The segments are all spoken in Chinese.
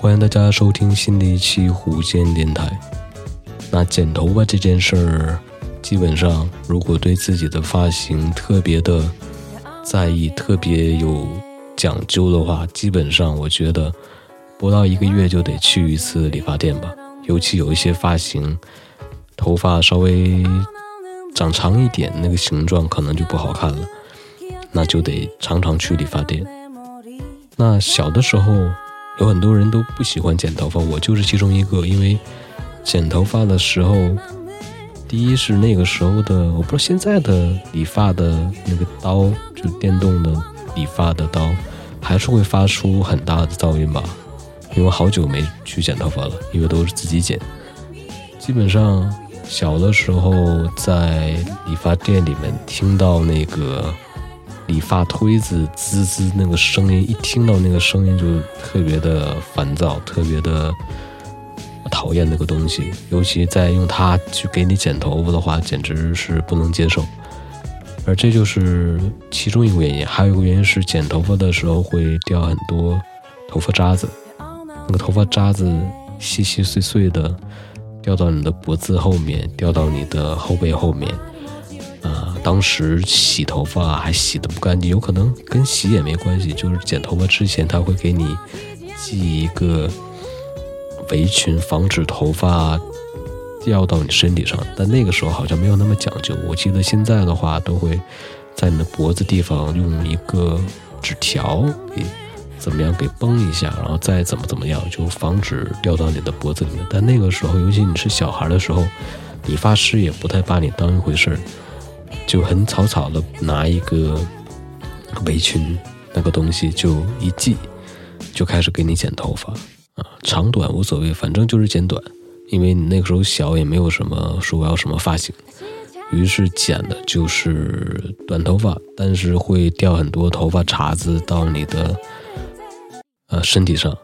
欢迎大家收听新的一期湖间电台。那剪头发这件事儿，基本上如果对自己的发型特别的在意、特别有讲究的话，基本上我觉得不到一个月就得去一次理发店吧。尤其有一些发型，头发稍微长长一点，那个形状可能就不好看了，那就得常常去理发店。那小的时候。有很多人都不喜欢剪头发，我就是其中一个。因为剪头发的时候，第一是那个时候的，我不知道现在的理发的那个刀，就电动的理发的刀，还是会发出很大的噪音吧。因为好久没去剪头发了，因为都是自己剪。基本上小的时候在理发店里面听到那个。理发推子滋滋那个声音，一听到那个声音就特别的烦躁，特别的讨厌那个东西。尤其在用它去给你剪头发的话，简直是不能接受。而这就是其中一个原因，还有一个原因是剪头发的时候会掉很多头发渣子，那个头发渣子细细碎碎的掉到你的脖子后面，掉到你的后背后面。当时洗头发还洗的不干净，有可能跟洗也没关系，就是剪头发之前他会给你系一个围裙，防止头发掉到你身体上。但那个时候好像没有那么讲究，我记得现在的话都会在你的脖子地方用一个纸条给怎么样给绷一下，然后再怎么怎么样，就防止掉到你的脖子里面。但那个时候，尤其你是小孩的时候，理发师也不太把你当一回事儿。就很草草的拿一个围裙那个东西就一系，就开始给你剪头发。啊，长短无所谓，反正就是剪短，因为你那个时候小也没有什么说我要什么发型，于是剪的就是短头发，但是会掉很多头发茬子到你的呃身体上，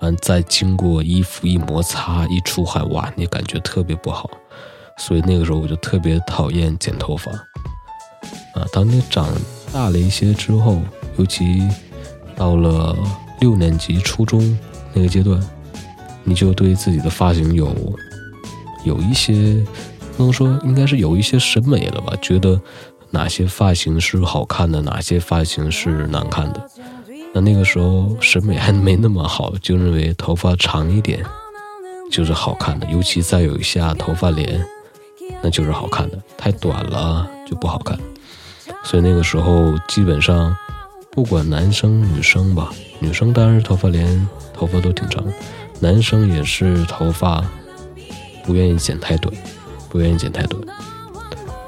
完再经过衣服一摩擦一出汗，哇，你感觉特别不好。所以那个时候我就特别讨厌剪头发，啊，当你长大了一些之后，尤其到了六年级初中那个阶段，你就对自己的发型有有一些，不能说应该是有一些审美了吧？觉得哪些发型是好看的，哪些发型是难看的。那那个时候审美还没那么好，就认为头发长一点就是好看的，尤其再有一下头发帘。那就是好看的，太短了就不好看。所以那个时候基本上，不管男生女生吧，女生当然头发连头发都挺长，男生也是头发不愿意剪太短，不愿意剪太短，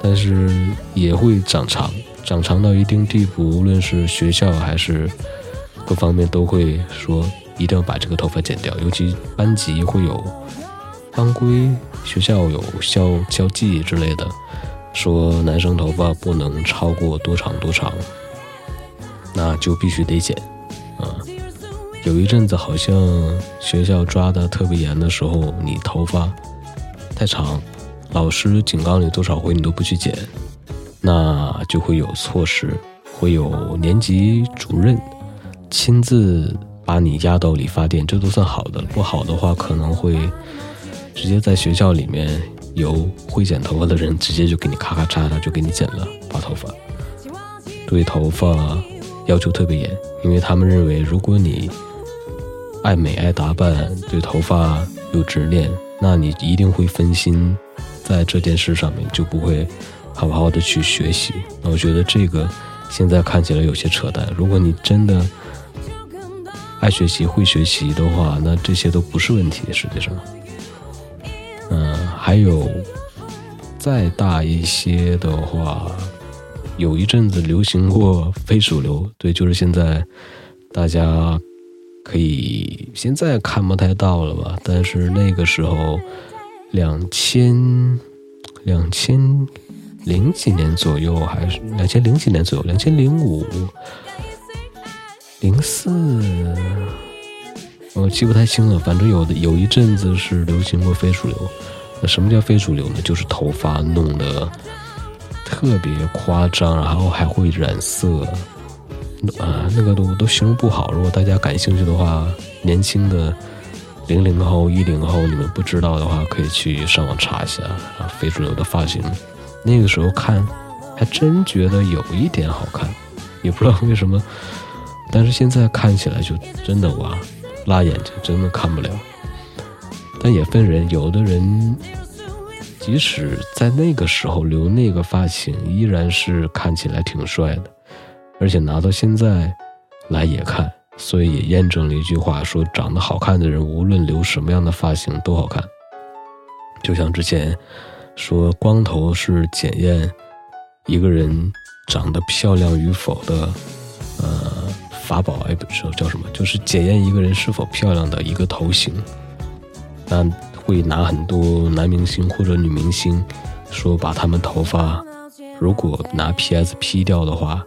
但是也会长长，长长到一定地步，无论是学校还是各方面都会说一定要把这个头发剪掉，尤其班级会有。班规学校有校校纪之类的，说男生头发不能超过多长多长，那就必须得剪。啊，有一阵子好像学校抓的特别严的时候，你头发太长，老师警告你多少回你都不去剪，那就会有措施，会有年级主任亲自把你押到理发店，这都算好的。不好的话，可能会。直接在学校里面有会剪头发的人，直接就给你咔咔嚓嚓就给你剪了把头发。对头发要求特别严，因为他们认为，如果你爱美爱打扮，对头发有执念，那你一定会分心在这件事上面，就不会好好的去学习。那我觉得这个现在看起来有些扯淡。如果你真的爱学习会学习的话，那这些都不是问题。实际上。还有再大一些的话，有一阵子流行过非主流，对，就是现在大家可以现在看不太到了吧？但是那个时候，两千两千零几年左右，还是两千零几年左右，两千零五零四。我记不太清了，反正有的有一阵子是流行过非主流。什么叫非主流呢？就是头发弄得特别夸张，然后还会染色，啊，那个都都形容不好。如果大家感兴趣的话，年轻的零零后、一零后，你们不知道的话，可以去上网查一下啊，非主流的发型。那个时候看，还真觉得有一点好看，也不知道为什么。但是现在看起来就真的哇，辣眼睛，真的看不了。但也分人，有的人即使在那个时候留那个发型，依然是看起来挺帅的，而且拿到现在来也看。所以也验证了一句话，说长得好看的人，无论留什么样的发型都好看。就像之前说，光头是检验一个人长得漂亮与否的，呃，法宝哎，不是叫什么，就是检验一个人是否漂亮的一个头型。那会拿很多男明星或者女明星，说把他们头发如果拿 PS P 掉的话。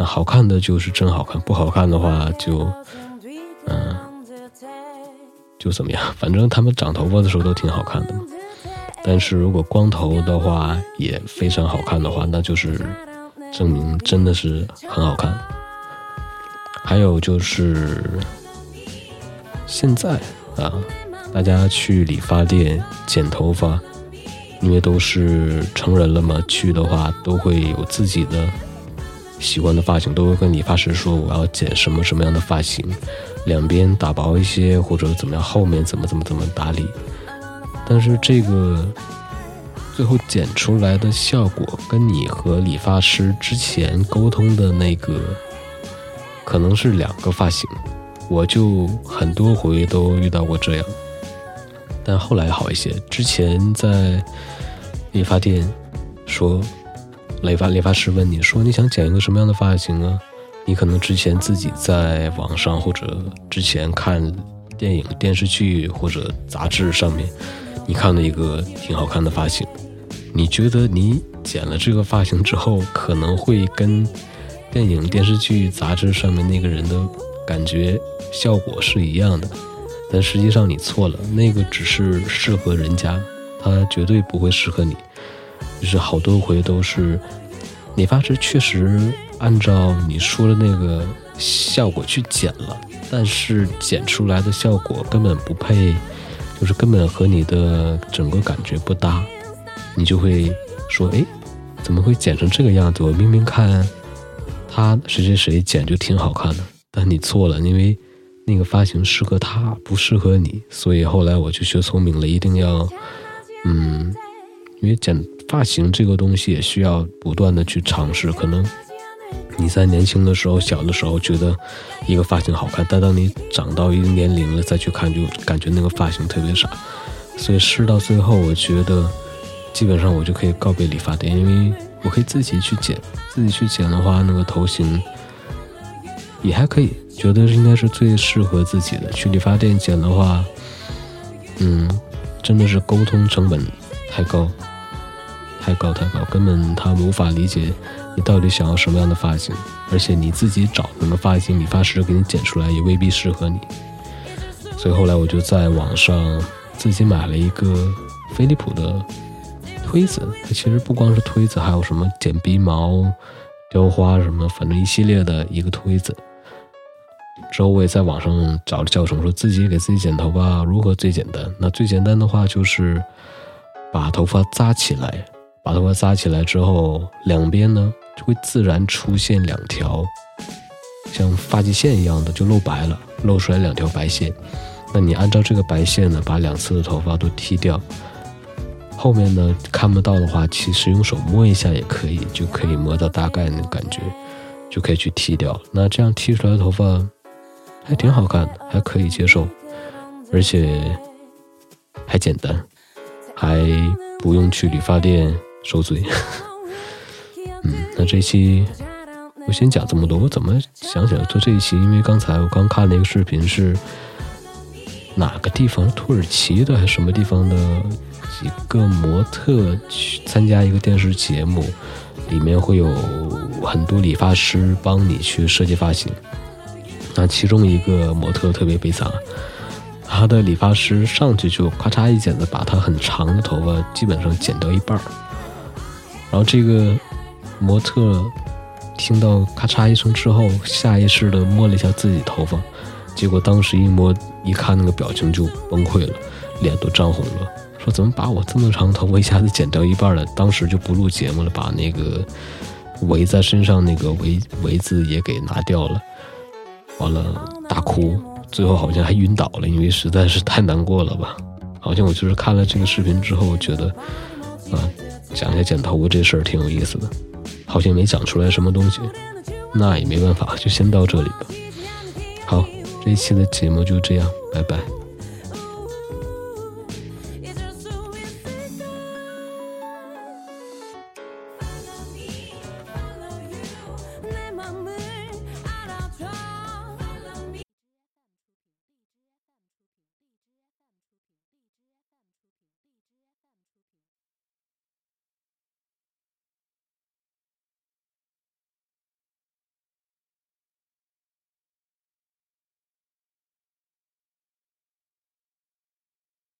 那好看的就是真好看，不好看的话就，嗯，就怎么样？反正他们长头发的时候都挺好看的嘛。但是如果光头的话也非常好看的话，那就是证明真的是很好看。还有就是现在啊，大家去理发店剪头发，因为都是成人了嘛，去的话都会有自己的。喜欢的发型都会跟理发师说我要剪什么什么样的发型，两边打薄一些或者怎么样，后面怎么怎么怎么打理。但是这个最后剪出来的效果跟你和理发师之前沟通的那个可能是两个发型，我就很多回都遇到过这样。但后来好一些，之前在理发店说。理发理发师问你说：“你想剪一个什么样的发型啊？”你可能之前自己在网上或者之前看电影、电视剧或者杂志上面，你看了一个挺好看的发型，你觉得你剪了这个发型之后，可能会跟电影、电视剧、杂志上面那个人的感觉效果是一样的，但实际上你错了，那个只是适合人家，他绝对不会适合你。就是好多回都是，理发师确实按照你说的那个效果去剪了，但是剪出来的效果根本不配，就是根本和你的整个感觉不搭，你就会说，哎，怎么会剪成这个样子？我明明看他谁谁谁剪就挺好看的，但你错了，因为那个发型适合他，不适合你，所以后来我就学聪明了，一定要，嗯，因为剪。发型这个东西也需要不断的去尝试。可能你在年轻的时候、小的时候觉得一个发型好看，但当你长到一定年龄了再去看，就感觉那个发型特别傻。所以试到最后，我觉得基本上我就可以告别理发店，因为我可以自己去剪。自己去剪的话，那个头型也还可以，觉得应该是最适合自己的。去理发店剪的话，嗯，真的是沟通成本太高。太高太高，根本他无法理解你到底想要什么样的发型，而且你自己找那个发型，理发师给你剪出来也未必适合你。所以后来我就在网上自己买了一个飞利浦的推子，它其实不光是推子，还有什么剪鼻毛、雕花什么，反正一系列的一个推子。之后我也在网上找了教程，说自己给自己剪头发如何最简单。那最简单的话就是把头发扎起来。把头发扎起来之后，两边呢就会自然出现两条像发际线一样的，就露白了，露出来两条白线。那你按照这个白线呢，把两侧的头发都剃掉。后面呢看不到的话，其实用手摸一下也可以，就可以摸到大概那个感觉，就可以去剃掉。那这样剃出来的头发还挺好看的，还可以接受，而且还简单，还不用去理发店。受罪，嗯，那这期我先讲这么多。我怎么想起来做这一期？因为刚才我刚看了一个视频，是哪个地方？土耳其的还是什么地方的几个模特去参加一个电视节目，里面会有很多理发师帮你去设计发型。那其中一个模特特别悲惨，他的理发师上去就咔嚓一剪子，把他很长的头发基本上剪掉一半儿。然后这个模特听到咔嚓一声之后，下意识的摸了一下自己头发，结果当时一摸一看那个表情就崩溃了，脸都涨红了，说怎么把我这么长头发一下子剪掉一半了？当时就不录节目了，把那个围在身上那个围围子也给拿掉了，完了大哭，最后好像还晕倒了，因为实在是太难过了吧？好像我就是看了这个视频之后觉得，啊，讲一下剪头发这事儿挺有意思的，好像没讲出来什么东西，那也没办法，就先到这里吧。好。这一期的节目就这样，拜拜。